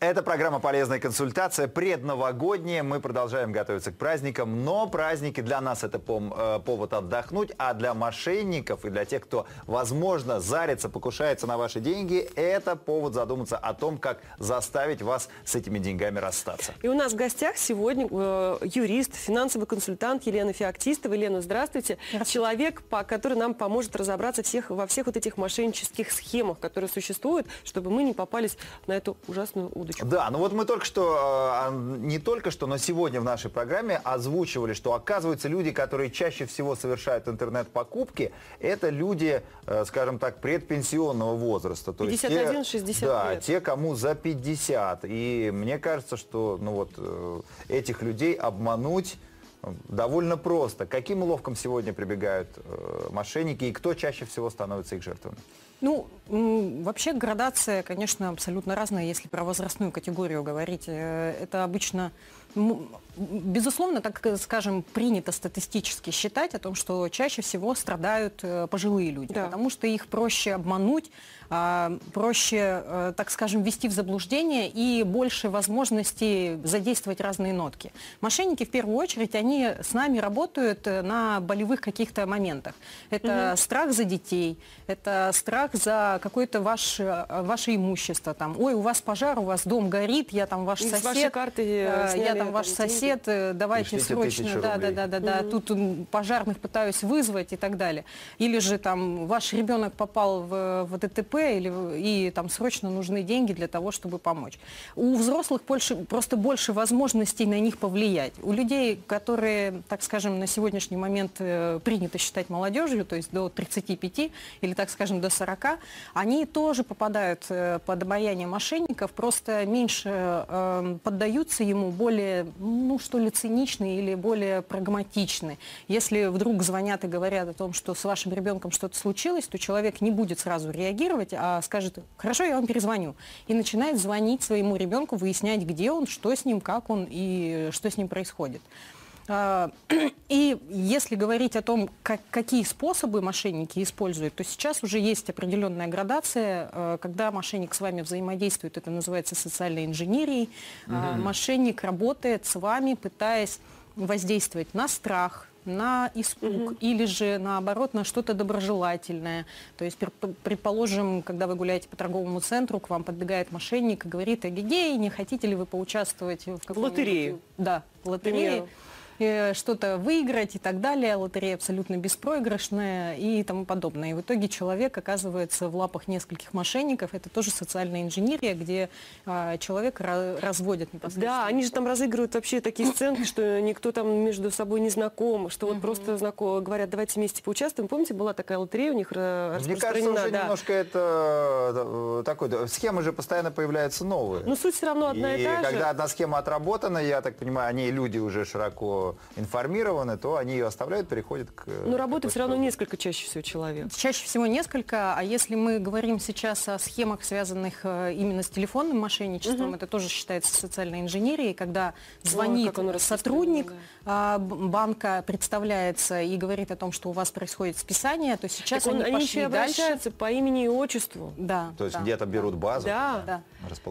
Это программа «Полезная консультация», предновогодняя. Мы продолжаем готовиться к праздникам, но праздники для нас это пом- э, повод отдохнуть, а для мошенников и для тех, кто, возможно, зарится, покушается на ваши деньги, это повод задуматься о том, как заставить вас с этими деньгами расстаться. И у нас в гостях сегодня э, юрист, финансовый консультант Елена Феоктистова. Елена, здравствуйте. Человек, который нам поможет разобраться всех, во всех вот этих мошеннических схемах, которые существуют, чтобы мы не попались на эту ужасную удочку. Да, ну вот мы только что, а, не только что, но сегодня в нашей программе озвучивали, что оказывается люди, которые чаще всего совершают интернет-покупки, это люди, э, скажем так, предпенсионного возраста. То есть те- 51-60 Да, лет. те, кому за 50. И мне кажется, что ну вот, э, этих людей обмануть э, довольно просто. Каким уловкам сегодня прибегают э, мошенники и кто чаще всего становится их жертвами? Ну, вообще градация, конечно, абсолютно разная, если про возрастную категорию говорить. Э, Это обычно, безусловно, так э, скажем, принято статистически считать о том, что чаще всего страдают э, пожилые люди, Да. потому что их проще обмануть, а, проще, э, так скажем, ввести в заблуждение и больше возможностей задействовать разные нотки. Мошенники, в первую очередь, они с нами работают на болевых каких-то моментах. Это страх за детей, это страх за какое-то ваше, ваше имущество. Там, Ой, у вас пожар, у вас дом горит, я там ваш Из сосед. вашей карты, э, я сняли там ваш сосед, э, давайте Пришлите срочно, да, да, да, да, да, тут м, пожарных пытаюсь вызвать и так далее. Или же там ваш ребенок попал в, в ДТП или, и там срочно нужны деньги для того, чтобы помочь. У взрослых больше, просто больше возможностей на них повлиять. У людей, которые, так скажем, на сегодняшний момент э, принято считать молодежью, то есть до 35 или, так скажем, до 40, они тоже попадают э, под обаяние мошенников, просто меньше э, поддаются ему, более, ну что ли, циничны или более прагматичны. Если вдруг звонят и говорят о том, что с вашим ребенком что-то случилось, то человек не будет сразу реагировать, а скажет, хорошо, я вам перезвоню. И начинает звонить своему ребенку, выяснять, где он, что с ним, как он и что с ним происходит. А, И если говорить о том, как- какие способы мошенники используют, то сейчас уже есть определенная градация, э, когда мошенник с вами взаимодействует, это называется социальной инженерией. А, Мошенник работает с вами, пытаясь воздействовать на страх, на испуг или же наоборот на что-то доброжелательное. То есть, предположим, когда вы гуляете по торговому центру, к вам подбегает мошенник и говорит, эгегей, не хотите ли вы поучаствовать в какой-нибудь- лотерею. Да, в лотерее примеру. Э, что-то выиграть и так далее. Лотерея абсолютно беспроигрышная и тому подобное. И в итоге человек оказывается в лапах нескольких мошенников. Это тоже социальная инженерия, где а, человек ра- разводит непосредственно. Да, они же там разыгрывают вообще такие сценки, что никто там между собой не знаком, что вот просто знакомы, говорят, давайте вместе поучаствуем. Помните, была такая лотерея у них э, Мне кажется, уже да. немножко это э, такой, схемы же постоянно появляются новые. Но суть все равно одна и, и та когда же. одна схема отработана, я так понимаю, о ней люди уже широко информированы, то они ее оставляют, переходят к... Но работает такой все равно несколько чаще всего человек. Чаще всего несколько, а если мы говорим сейчас о схемах, связанных э, именно с телефонным мошенничеством, это тоже считается социальной инженерией, когда звонит оно сотрудник распространено, а, банка, представляется и говорит о том, что у вас происходит списание, то сейчас Так он- они они пошли еще дальше. обращаются по имени и отчеству. Да, То есть да, где-то да. берут базу, Да. Да.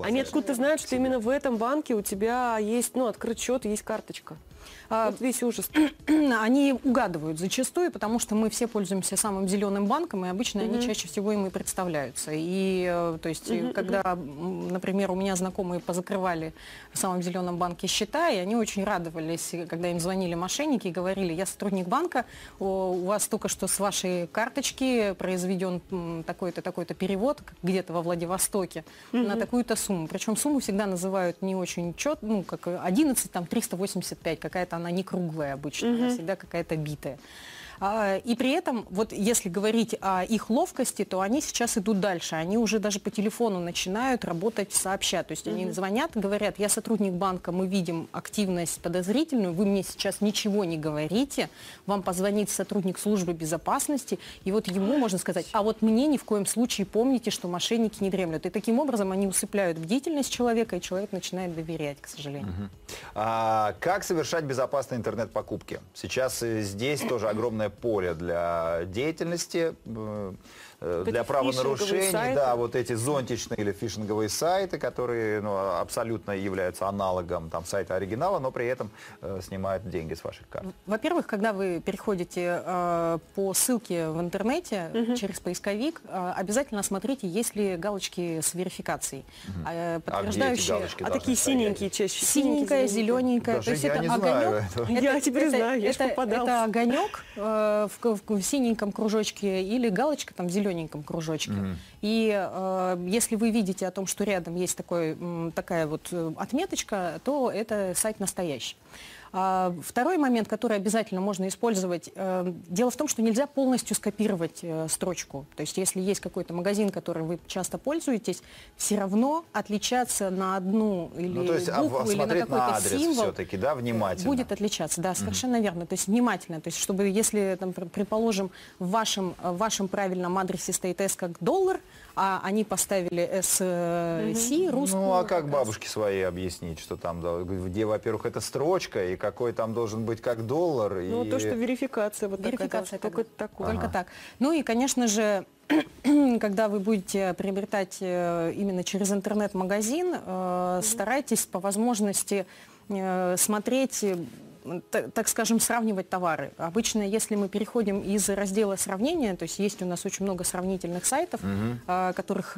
Они откуда-то знают, что именно в этом банке у тебя есть, ну, открыт счет, есть карточка. А, Вот весь ужас. Они угадывают зачастую, потому что мы все пользуемся самым зеленым банком, и обычно они чаще всего им и представляются. И, э, то есть, э, когда, например, у меня знакомые позакрывали в самом зеленом банке счета, и они очень радовались, когда им звонили мошенники и говорили, я сотрудник банка, у вас только что с вашей карточки произведен такой-то, такой-то перевод где-то во Владивостоке на такую-то сумму. Причем сумму всегда называют не очень чет, ну, как 11, там, 385, какая-то она не круглая обычно, она всегда какая-то битая. А, И при этом, вот если говорить о их ловкости, то они сейчас идут дальше. Они уже даже по телефону начинают работать сообща. То есть они звонят, говорят, я сотрудник банка, мы видим активность подозрительную, вы мне сейчас ничего не говорите, вам позвонит сотрудник службы безопасности, и вот ему можно сказать, а вот мне ни в коем случае помните, что мошенники не дремлют. И таким образом они усыпляют бдительность человека, и человек начинает доверять, к сожалению. А как совершать безопасные интернет-покупки? Сейчас э, здесь тоже огромное поле для деятельности, э, для правонарушений. Да, вот эти зонтичные или фишинговые сайты, которые ну, абсолютно являются аналогом там, сайта оригинала, но при этом э, снимают деньги с ваших карт. Во-первых, когда вы переходите э, по ссылке в интернете через поисковик, э, обязательно смотрите, есть ли галочки с верификацией, э, подтверждающие. галочки? А должны такие стоять. синенькие чаще. Синенькая, зелененькая. Даже то есть я это не знаю огонек. этого. Я теперь знаю, я это, это огонек э, в, в- в синеньком кружочке или галочка там в зелененьком кружочке. И э, если вы видите о том, что рядом есть такой, такая вот э, отметочка, то это сайт настоящий. А, Второй момент, который обязательно можно использовать, э, дело в том, что нельзя полностью скопировать э, строчку. То есть если есть какой-то магазин, которым вы часто пользуетесь, все равно отличаться на одну или Ну, то есть а, букву или на какой-то на адрес символ все-таки, да, внимательно. будет отличаться, да, совершенно верно. То есть внимательно. То есть чтобы, если, там, пр- предположим, в вашем, в вашем правильном адресе стоит S как доллар, а они поставили SC, русскую. Ну, а как бабушке своей объяснить, что там, да, где, во-первых, это строчка, и какой там должен быть как доллар, Ну, и... то, что верификация вот Верификация такая, только такое. Только так. Ну и, конечно же, когда вы будете приобретать э, именно через интернет-магазин, э, старайтесь по возможности э, смотреть так скажем, сравнивать товары. Обычно, если мы переходим из раздела сравнения, то есть есть у нас очень много сравнительных сайтов, а, которых,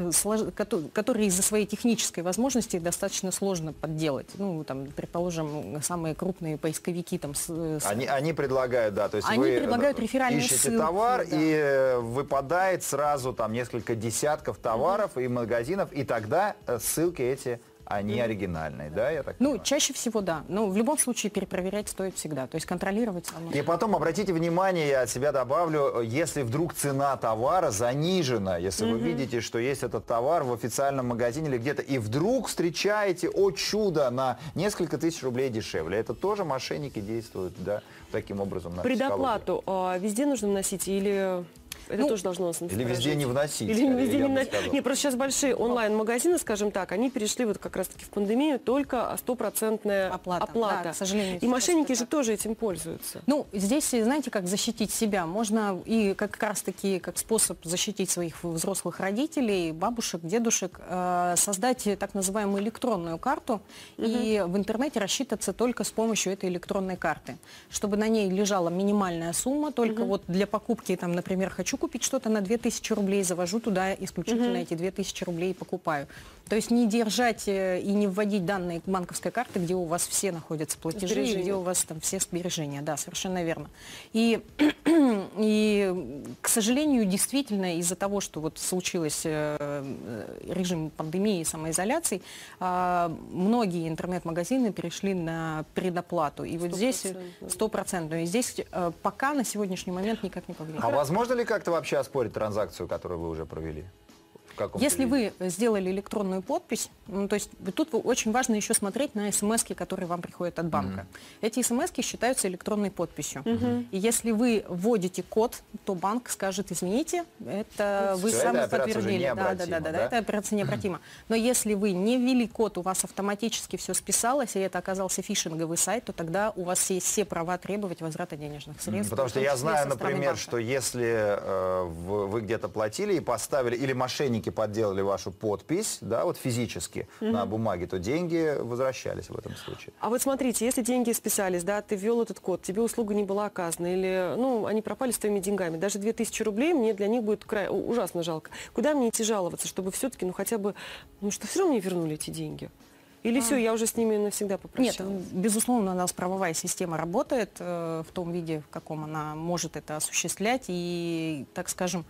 которые из-за своей технической возможности достаточно сложно подделать. Ну, там, предположим, самые крупные поисковики там, с, с- Они, они предлагают, да, то есть Они вы э, предлагают реферальные ищете ссылки, товар, да. и выпадает сразу там несколько десятков товаров и магазинов, и тогда э, ссылки эти, они оригинальные, да, я так Ну, понимаю? чаще всего да. Но в любом случае перепроверять стоит всегда. То есть контролировать оно. И потом обратите внимание, я от себя добавлю, если вдруг цена товара занижена, если вы видите, что есть этот товар в официальном магазине или где-то, и вдруг встречаете, о чудо, на несколько тысяч рублей дешевле, это тоже мошенники действуют, да, таким образом на. Предоплату а, везде нужно вносить или это Ну, тоже должно нас Или везде не вносить, Или скорее, везде не вносить. Не, просто сейчас большие онлайн-магазины, скажем так, они перешли вот как раз-таки в пандемию только стопроцентная Оплата, оплата. да, к сожалению, И мошенники же так. тоже этим пользуются. Ну, здесь, знаете, как защитить себя. Можно и как раз-таки как способ защитить своих взрослых родителей, бабушек, дедушек, э, создать так называемую электронную карту и в интернете рассчитаться только с помощью этой электронной карты. Чтобы на ней лежала минимальная сумма, только вот для покупки, там, например, хочу купить что-то на 2000 рублей, завожу туда исключительно эти 2000 рублей и покупаю. То есть не держать э, и не вводить данные банковской карты, где у вас все находятся платежи, и Сбережения. где у вас там все сбережения, да, совершенно верно. И, и к сожалению, действительно, из-за того, что вот случилось э, э, режим пандемии и самоизоляции, а, многие интернет-магазины перешли на предоплату. И вот здесь Стопроцентно. стопроцентную. И здесь пока на сегодняшний момент никак не повлияет. А возможно ли как-то вообще оспорить транзакцию, которую вы уже провели? В каком-то Если виде? вы сделали электронную подпись, ну, то есть тут очень важно еще смотреть на смс, которые вам приходят от банка. Эти смс считаются электронной подписью. И если вы вводите код, то банк скажет, извините, это вы Всё, сами подтвердили. Да, да, да, да, да? эта операция необратима. Но если вы не ввели код, у вас автоматически все списалось, и это оказался фишинговый сайт, то тогда у вас есть все права требовать возврата денежных средств. Потому что я знаю, например, банка. что если э, в- вы где-то платили и поставили, или мошенники подделали вашу подпись, да, вот физически на бумаге, то деньги возвращались в этом случае. А вот смотрите, если деньги списались, да, ты ввел этот код, тебе услуга не была оказана, или, ну, они пропали с твоими деньгами, даже 2000 рублей мне для них будет край, ужасно жалко. Куда мне идти жаловаться, чтобы все-таки, ну, хотя бы, ну, что все равно мне вернули эти деньги? Или все, я уже с ними навсегда Нет, попрощалась? безусловно, у нас правовая система работает э, в том виде, в каком она может это осуществлять. И, так скажем,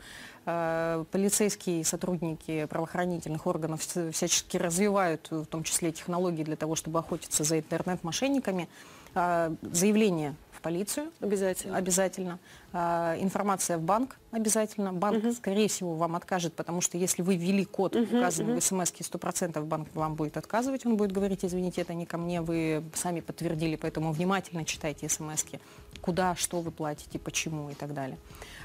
полицейские сотрудники правоохранительных органов вс- всячески развивают, в том числе технологии для того, чтобы охотиться за интернет-мошенниками. А, Заявление в полицию. Обязательно. Обязательно. А, информация в банк обязательно. Банк, скорее всего, вам откажет, потому что если вы ввели код, указанный в смс 100% банк вам будет отказывать. Он будет говорить, извините, это не ко мне, вы сами подтвердили, поэтому внимательно читайте смс куда, что вы платите, почему и так далее.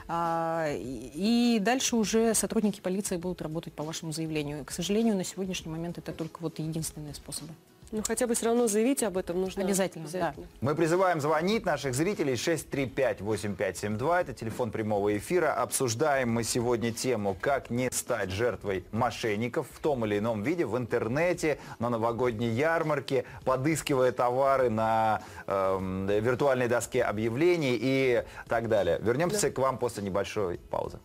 А, и дальше уже сотрудники полиции будут работать по вашему заявлению. К сожалению, на сегодняшний момент это только вот единственные способы. Ну, хотя бы все равно заявить об этом нужно. Обязательно, да. Мы призываем звонить наших зрителей 635-8572. Это телефон прямого эфира. Обсуждаем мы сегодня тему, как не стать жертвой мошенников в том или ином виде в интернете, на новогодней ярмарке, подыскивая товары на э, виртуальной доске объявлений и так далее. Вернемся к вам после небольшой паузы.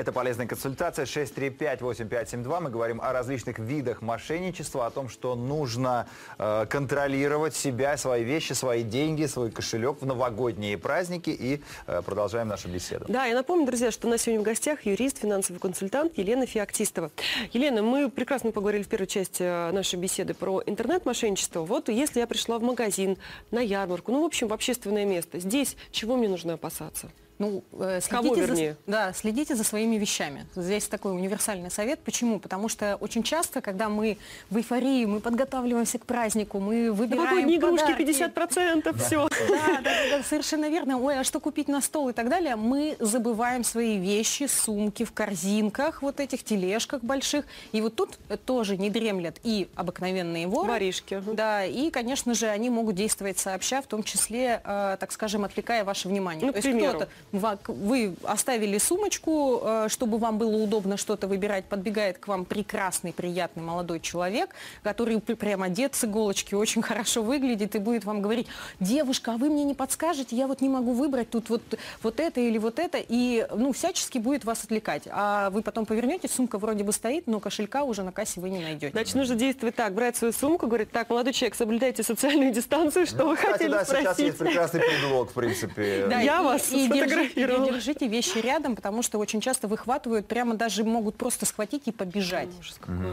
Это полезная консультация 635-8572. Мы говорим о различных видах мошенничества, о том, что нужно э, контролировать себя, свои вещи, свои деньги, свой кошелек в новогодние праздники и э, продолжаем нашу беседу. Да, я напомню, друзья, что у нас сегодня в гостях юрист, финансовый консультант Елена Феоктистова. Елена, мы прекрасно поговорили в первой части э, нашей беседы про интернет-мошенничество. Вот если я пришла в магазин, на ярмарку, ну, в общем, в общественное место, здесь чего мне нужно опасаться? Ну, э, Кого, следите, вернее? за, да, следите за своими вещами. Здесь такой универсальный совет. Почему? Потому что очень часто, когда мы в эйфории, мы подготавливаемся к празднику, мы выбираем Новогодние игрушки подарки. 50%, все. Да, да, да, да, совершенно верно. Ой, а что купить на стол и так далее? Мы забываем свои вещи, сумки в корзинках, вот этих тележках больших. И вот тут тоже не дремлят и обыкновенные воры. Воришки. Да, и, конечно же, они могут действовать сообща, в том числе, э, так скажем, отвлекая ваше внимание. Ну, То к есть примеру. кто-то вы оставили сумочку, э, чтобы вам было удобно что-то выбирать, подбегает к вам прекрасный, приятный молодой человек, который п- прям одет с иголочки, очень хорошо выглядит и будет вам говорить, девушка, а вы мне не подскажете, я вот не могу выбрать тут вот, вот это или вот это, и ну, всячески будет вас отвлекать. А вы потом повернетесь, сумка вроде бы стоит, но кошелька уже на кассе вы не найдете. Значит, нужно действовать так, брать свою сумку, говорить, так, молодой человек, соблюдайте социальную дистанцию, что вы Ну, Кстати, хотели да, сейчас спросить. есть прекрасный предлог, в принципе. Да, Я и- вас и держите, сфотографировала. и держите вещи рядом, потому что очень часто выхватывают, прямо даже могут просто схватить и побежать.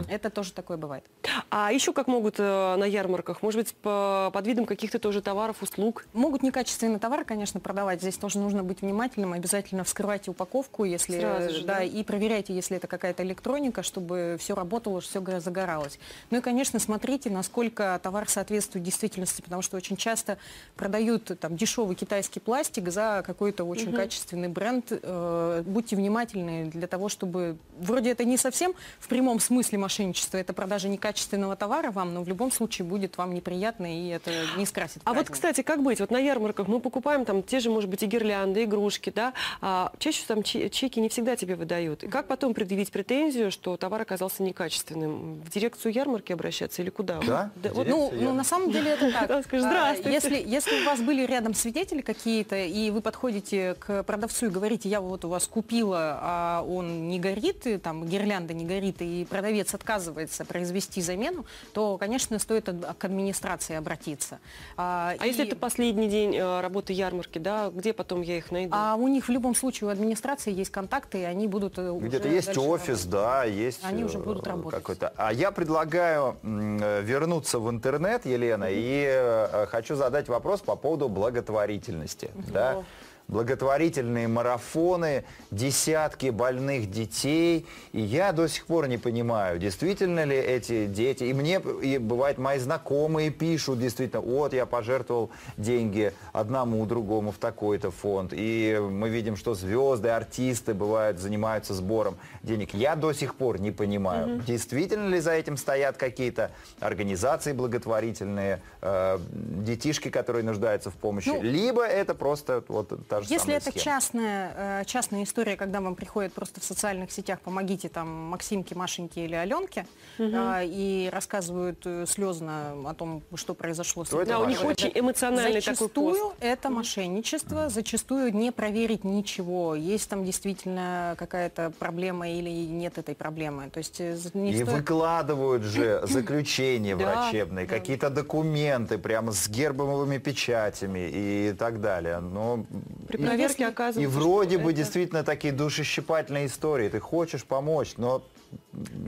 Это тоже такое бывает. А еще как могут э, на ярмарках? Может быть, по- под видом каких-то тоже товаров, услуг? Могут некачественный товар, конечно, продавать. Здесь тоже нужно быть внимательным. Обязательно вскрывайте упаковку, если Сразу же, да, да? и проверяйте, если это какая-то электроника, чтобы все работало, все загоралось. Ну и, конечно, смотрите, насколько товар соответствует действительности, потому что очень часто продают там дешевый китайский пластик за какой-то очень качественный бренд. Э, будьте внимательны для того, чтобы вроде это не совсем в прямом смысле мошенничество, это продажа некачественного товара вам, но в любом случае будет вам неприятно и это не скрасит. А вот, кстати, как быть? Вот на ярмарках мы покупаем там те же, может быть, и гирлянды, игрушки, да? А чаще там че- чеки не всегда тебе выдают. И как потом предъявить претензию, что товар оказался некачественным? В дирекцию ярмарки обращаться или куда? Да? вот, Ну, ну, на самом деле это так. Да, скажешь, А, «Здравствуйте». Если, если у вас были рядом свидетели какие-то, и вы подходите к продавцу и говорите, я вот у вас купила, а он не горит, и там гирлянда не горит, и продавец отказывается произвести замену, то, конечно, стоит к администрации обратиться. А, А если и- это последний день э, работы ярмарки, да? Где потом я их найду? А у них в любом случае у администрации есть контакты, и они будут э, Где-то есть офис, работать. да, есть Они уже э, будут работать. какой-то. А я предлагаю вернуться в интернет, Елена, и э, хочу задать вопрос по поводу благотворительности. Да? Благотворительные марафоны, десятки больных детей. И я до сих пор не понимаю, действительно ли эти дети... И мне, и бывает, мои знакомые пишут действительно, вот я пожертвовал деньги одному, другому в такой-то фонд. И мы видим, что звезды, артисты бывают, занимаются сбором денег. Я до сих пор не понимаю, действительно ли за этим стоят какие-то организации благотворительные, э, детишки, которые нуждаются в помощи, Ну, либо это просто вот та же Если это схема. частная, э, частная история, когда вам приходят просто в социальных сетях, помогите там Максимке, Машеньке или Аленке, а, и рассказывают э, слезно о том, что произошло с То это Да, у них очень эмоциональный такой Зачастую пост. это мошенничество, зачастую не проверить ничего, есть там действительно какая-то проблема или нет этой проблемы. То есть э, не И стоит- выкладывают же заключения Да, врачебные, какие-то документы прямо с гербовыми печатями и так далее. Но При и- проверке оказывается, И вроде бы действительно такие душещипательные истории. Ты хочешь помочь, но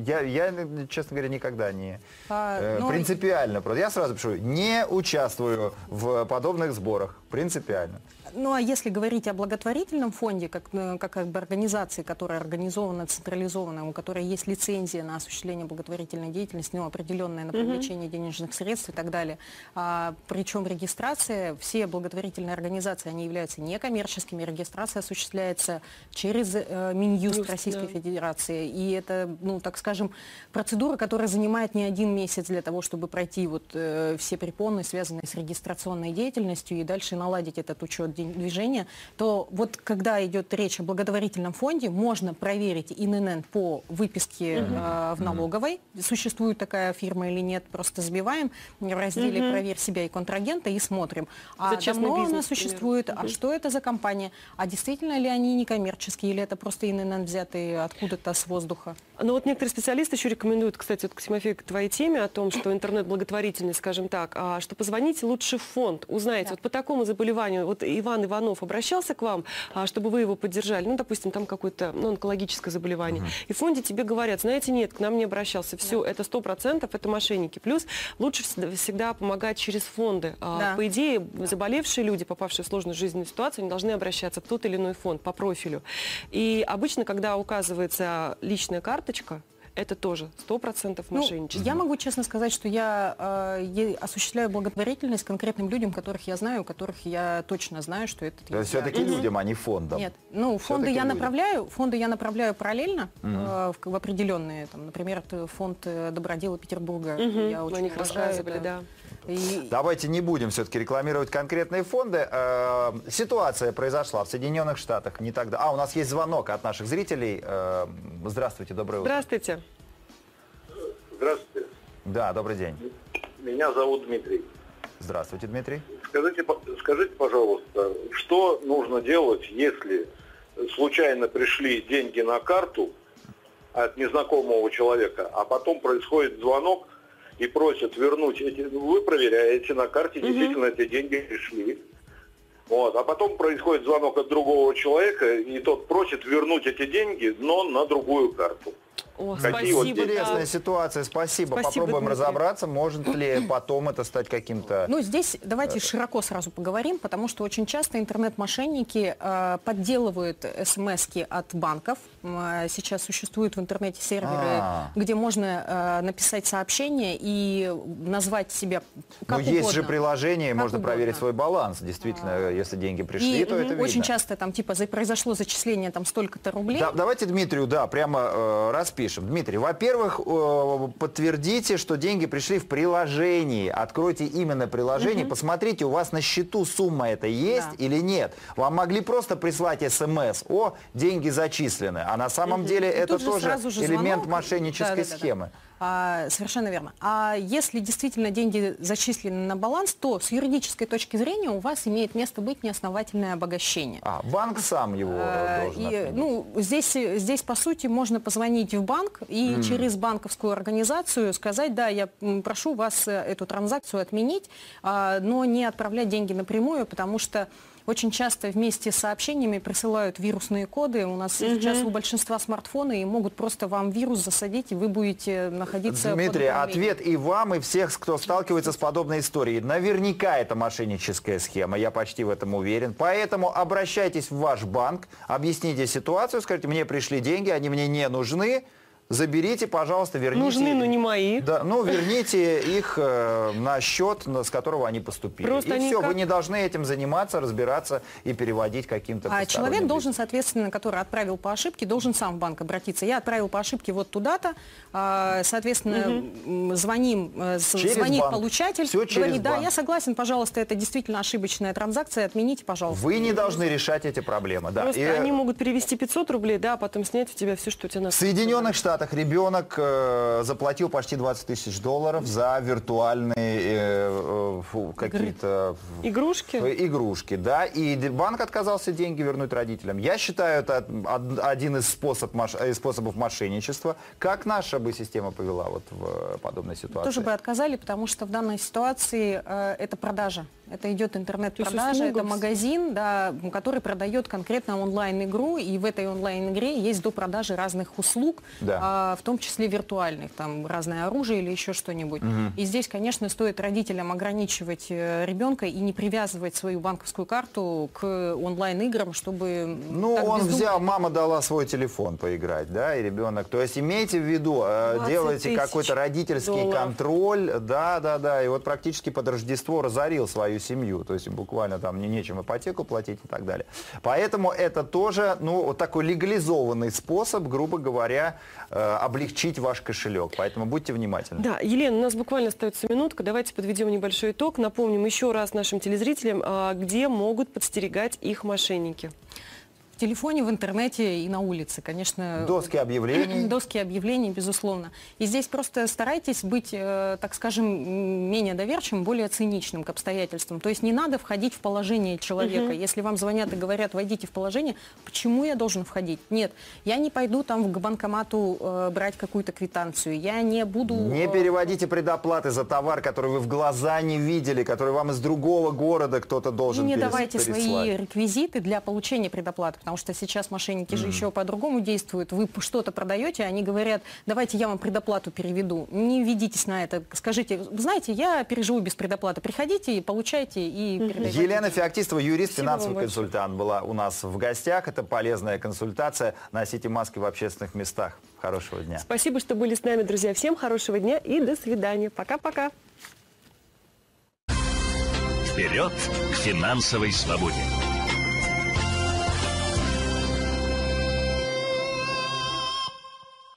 я, я, честно говоря, никогда не А, э, ну, принципиально. Просто я сразу пишу, не участвую в подобных сборах. Принципиально. Ну а если говорить о благотворительном фонде, как, э, как, как бы организации, которая организована, централизована, у которой есть лицензия на осуществление благотворительной деятельности, ну, определенная на привлечение денежных средств и так далее, а, причем регистрация, все благотворительные организации, они являются некоммерческими, регистрация осуществляется через э, Минюст Юст, Российской да. Федерации, и это, ну, так скажем, процедура, которая занимает не один месяц для того, чтобы пройти вот э, все препоны, связанные с регистрационной деятельностью, и дальше наладить этот учет движения, то вот когда идет речь о благотворительном фонде, можно проверить ИНН по выписке э, в налоговой, существует такая фирма или нет, просто забиваем в разделе «Проверь себя и контрагента» и смотрим. А частный давно она бизнес, например. существует, а что это за компания, а действительно ли они некоммерческие, или это просто ИНН взятые откуда-то с воздуха? Но вот некоторые специалисты еще рекомендуют, кстати, вот к Тимофею, к твоей теме о том, что интернет-благотворительность, скажем так, а, что позвоните лучше в фонд, узнаете, Да. вот по такому заболеванию, вот Иван Иванов обращался к вам, а, чтобы вы его поддержали, ну, допустим, там какое-то ну, онкологическое заболевание, и в фонде тебе говорят, знаете, нет, к нам не обращался, все, это сто процентов, это мошенники. Плюс лучше всегда, помогать через фонды. А, Да. По идее, заболевшие люди, попавшие в сложную жизненную ситуацию, они должны обращаться в тот или иной фонд по профилю. И обычно, когда указывается личная карточка, это тоже 100% Ну, мошенничество. я могу честно сказать, что я э, осуществляю благотворительность конкретным людям, которых я знаю, которых я точно знаю, что это То есть все-таки людям, а не фондам. Нет, ну фонды я людям. направляю, фонды я направляю параллельно э, в, в определенные, там, например, это фонд э, Добродела Петербурга. Мгм, Я вы очень о них рассказывали, да. И- Давайте не будем все-таки рекламировать конкретные фонды. Э, Ситуация произошла в Соединенных Штатах не тогда. А, у нас есть звонок от наших зрителей. Э, Здравствуйте, доброе утро. Здравствуйте. Здравствуйте. Да, добрый день. Меня зовут Дмитрий. Здравствуйте, Дмитрий. Скажите, скажите, пожалуйста, что нужно делать, если случайно пришли деньги на карту от незнакомого человека, а потом происходит звонок и просят вернуть эти... Вы проверяете на карте, действительно эти деньги пришли. Вот. А потом происходит звонок от другого человека, и тот просит вернуть эти деньги, но на другую карту. О, Какие вот спасибо. интересная да. ситуация. Спасибо. Спасибо, Попробуем Дмитрий. разобраться, может ли потом это стать каким-то... Ну, здесь давайте широко сразу поговорим, потому что очень часто интернет-мошенники э, подделывают смс от банков. Э, Сейчас существуют в интернете серверы, А. где можно э, написать сообщение и назвать себя как ну, есть угодно. же приложение, Как можно угодно. проверить свой баланс. Действительно, если деньги пришли, И то это мгм, очень видно. часто там типа произошло зачисление там столько-то рублей. Да, давайте Дмитрию, да, прямо э, распишем. Дмитрий, во-первых, э, подтвердите, что деньги пришли в приложении. Откройте именно приложение, посмотрите, у вас на счету сумма это есть Да. или нет. Вам могли просто прислать смс, о, деньги зачислены. А на самом деле И это тоже элемент звонок. мошеннической Да-да-да-да. схемы. А, совершенно верно. А если действительно деньги зачислены на баланс, то с юридической точки зрения у вас имеет место быть неосновательное обогащение. А, банк сам его А, должен и, отменить. ну, здесь, здесь, по сути, можно позвонить в банк и через банковскую организацию сказать, да, я прошу вас э, эту транзакцию отменить, а, но не отправлять деньги напрямую, потому что очень часто вместе с сообщениями присылают вирусные коды. У нас сейчас у большинства смартфоны и могут просто вам вирус засадить, и вы будете находиться Дмитрий, ответ и вам, и всех, кто сталкивается с подобной историей. Наверняка это мошенническая схема, я почти в этом уверен. Поэтому обращайтесь в ваш банк, объясните ситуацию, скажите, мне пришли деньги, они мне не нужны, заберите, пожалуйста, верните. Нужны, но не мои. Да, ну, верните их э, на счет, на- с которого они поступили. Просто и они все, как- вы не должны этим заниматься, разбираться и переводить каким-то А человек должен, лицам. соответственно, который отправил по ошибке, должен сам в банк обратиться. Я отправил по ошибке вот туда-то, а, соответственно, м, звоним, э, Через звонит банк. получатель, Всё через говорит, да, банк. я согласен, пожалуйста, это действительно ошибочная транзакция, отмените, пожалуйста. Вы не должны решать эти проблемы. Да. Просто И, э, они могут перевести 500 рублей, да, а потом снять у тебя все, что у тебя на Соединенных Штатах ребенок э, заплатил почти 20 тысяч долларов за виртуальные э, э, какие-то Игрушки? игрушки, да, и банк отказался деньги вернуть родителям. Я считаю, это од- один из, способ, э, способов мошенничества. Как наша бы система повела вот в подобной ситуации? Тоже бы отказали, потому что в данной ситуации э, это продажа. Это идет интернет-продажа, это магазин, да, который продает конкретно онлайн-игру, и в этой онлайн-игре есть до продажи разных услуг, Да. а, в том числе виртуальных, там разное оружие или еще что-нибудь. И здесь, конечно, стоит родителям ограничивать э, ребенка и не привязывать свою банковскую карту к онлайн-играм, чтобы... Ну, он бездумно- взял, мама дала свой телефон поиграть, да, и ребенок. То есть имейте в виду, э, 20 делайте какой-то родительский долларов. контроль, да, да, да, и вот практически под Рождество разорил свою семью, то есть буквально там не нечем ипотеку платить и так далее. Поэтому это тоже, ну, вот такой легализованный способ, грубо говоря, э, облегчить ваш кошелек. Поэтому будьте внимательны. Да, Елена, у нас буквально остается минутка. Давайте подведем небольшой итог. Напомним еще раз нашим телезрителям, а, где могут подстерегать их мошенники. В телефоне, в интернете и на улице, конечно. Доски объявлений. Доски объявлений, безусловно. И здесь просто старайтесь быть, э, так скажем, менее доверчивым, более циничным к обстоятельствам. То есть не надо входить в положение человека. Если вам звонят и говорят, войдите в положение, почему я должен входить? Нет, я не пойду там к банкомату э, брать какую-то квитанцию, я не буду... Не э, переводите предоплаты за товар, который вы в глаза не видели, который вам из другого города кто-то И должен не перес- давайте переслать. свои реквизиты для получения предоплаты, потому что сейчас мошенники же еще по-другому действуют. Вы что-то продаете, они говорят, давайте я вам предоплату переведу. Не ведитесь на это. Скажите, знаете, я переживу без предоплаты. Приходите и получайте и передайте. Елена Феоктистова, юрист, Спасибо финансовый консультант, была у нас в гостях. Это полезная консультация. Носите маски в общественных местах. Хорошего дня. Спасибо, что были с нами, друзья. Всем хорошего дня и до свидания. Пока-пока. Вперед к финансовой свободе!